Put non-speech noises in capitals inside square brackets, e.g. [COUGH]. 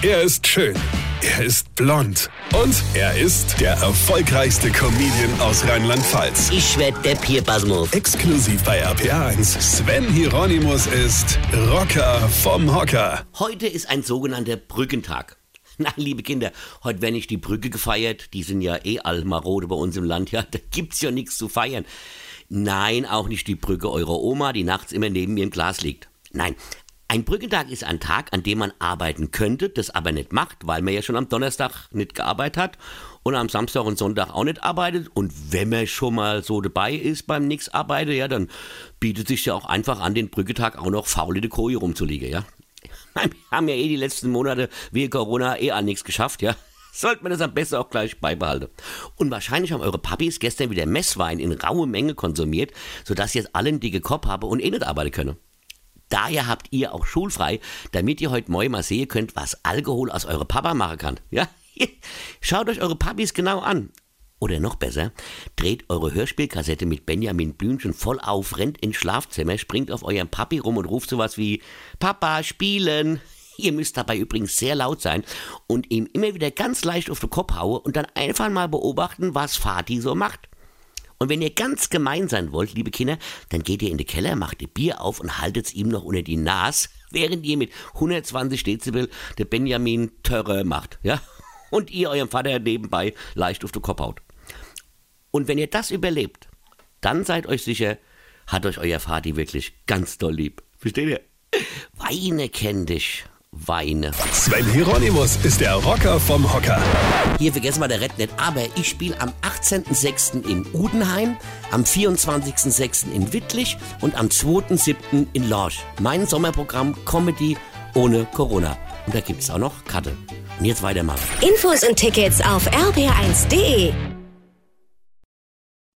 Er ist schön. Er ist blond. Und er ist der erfolgreichste Comedian aus Rheinland-Pfalz. Ich werd der Pierpasmus. Exklusiv bei RPA1. Sven Hieronymus ist Rocker vom Hocker. Heute ist ein sogenannter Brückentag. [LAUGHS] Na, liebe Kinder, heute werden nicht die Brücke gefeiert. Die sind ja eh all marode bei uns im Land. [LAUGHS] Ja, da gibt's ja nichts zu feiern. Nein, auch nicht die Brücke eurer Oma, die nachts immer neben mir im Glas liegt. Nein, ein Brückentag ist ein Tag, an dem man arbeiten könnte, das aber nicht macht, weil man ja schon am Donnerstag nicht gearbeitet hat und am Samstag und Sonntag auch nicht arbeitet. Und wenn man schon mal so dabei ist beim Nix arbeiten, ja, dann bietet sich ja auch einfach an, den Brückentag auch noch faul in der Koje rumzuliegen, ja. Wir [LAUGHS] haben ja eh die letzten Monate wegen Corona eh an nichts geschafft, ja. [LAUGHS] Sollte man das am besten auch gleich beibehalten. Und wahrscheinlich haben eure Papis gestern wieder Messwein in raue Menge konsumiert, sodass jetzt alle einen dicke Kopf haben und eh nicht arbeiten können. Daher habt ihr auch schulfrei, damit ihr heute Morgen mal sehen könnt, was Alkohol aus eurer Papa machen kann. Ja? [LAUGHS] Schaut euch eure Papis genau an. Oder noch besser, dreht eure Hörspielkassette mit Benjamin Blümchen voll auf, rennt ins Schlafzimmer, springt auf euren Papi rum und ruft sowas wie Papa, spielen. [LAUGHS] Ihr müsst dabei übrigens sehr laut sein und ihm immer wieder ganz leicht auf den Kopf hauen und dann einfach mal beobachten, was Vati so macht. Und wenn ihr ganz gemein sein wollt, liebe Kinder, dann geht ihr in den Keller, macht ihr Bier auf und haltet's ihm noch unter die Nase, [LAUGHS] während ihr mit 120 Dezibel der Benjamin Törre macht, ja? [LAUGHS] Und ihr eurem Vater nebenbei leicht auf den Kopf haut. Und wenn ihr das überlebt, dann seid euch sicher, hat euch euer Vati wirklich ganz doll lieb. Versteht ihr? Weine kenn dich. Weine. Sven Hieronymus ist der Rocker vom Hocker. Hier vergessen wir der Red nicht, aber ich spiele am 18.06. in Udenheim, am 24.06. in Wittlich und am 2.07. in Lorsch. Mein Sommerprogramm Comedy ohne Corona. Und da gibt's auch noch Karte. Und jetzt weitermachen. Infos und Tickets auf rb1.de.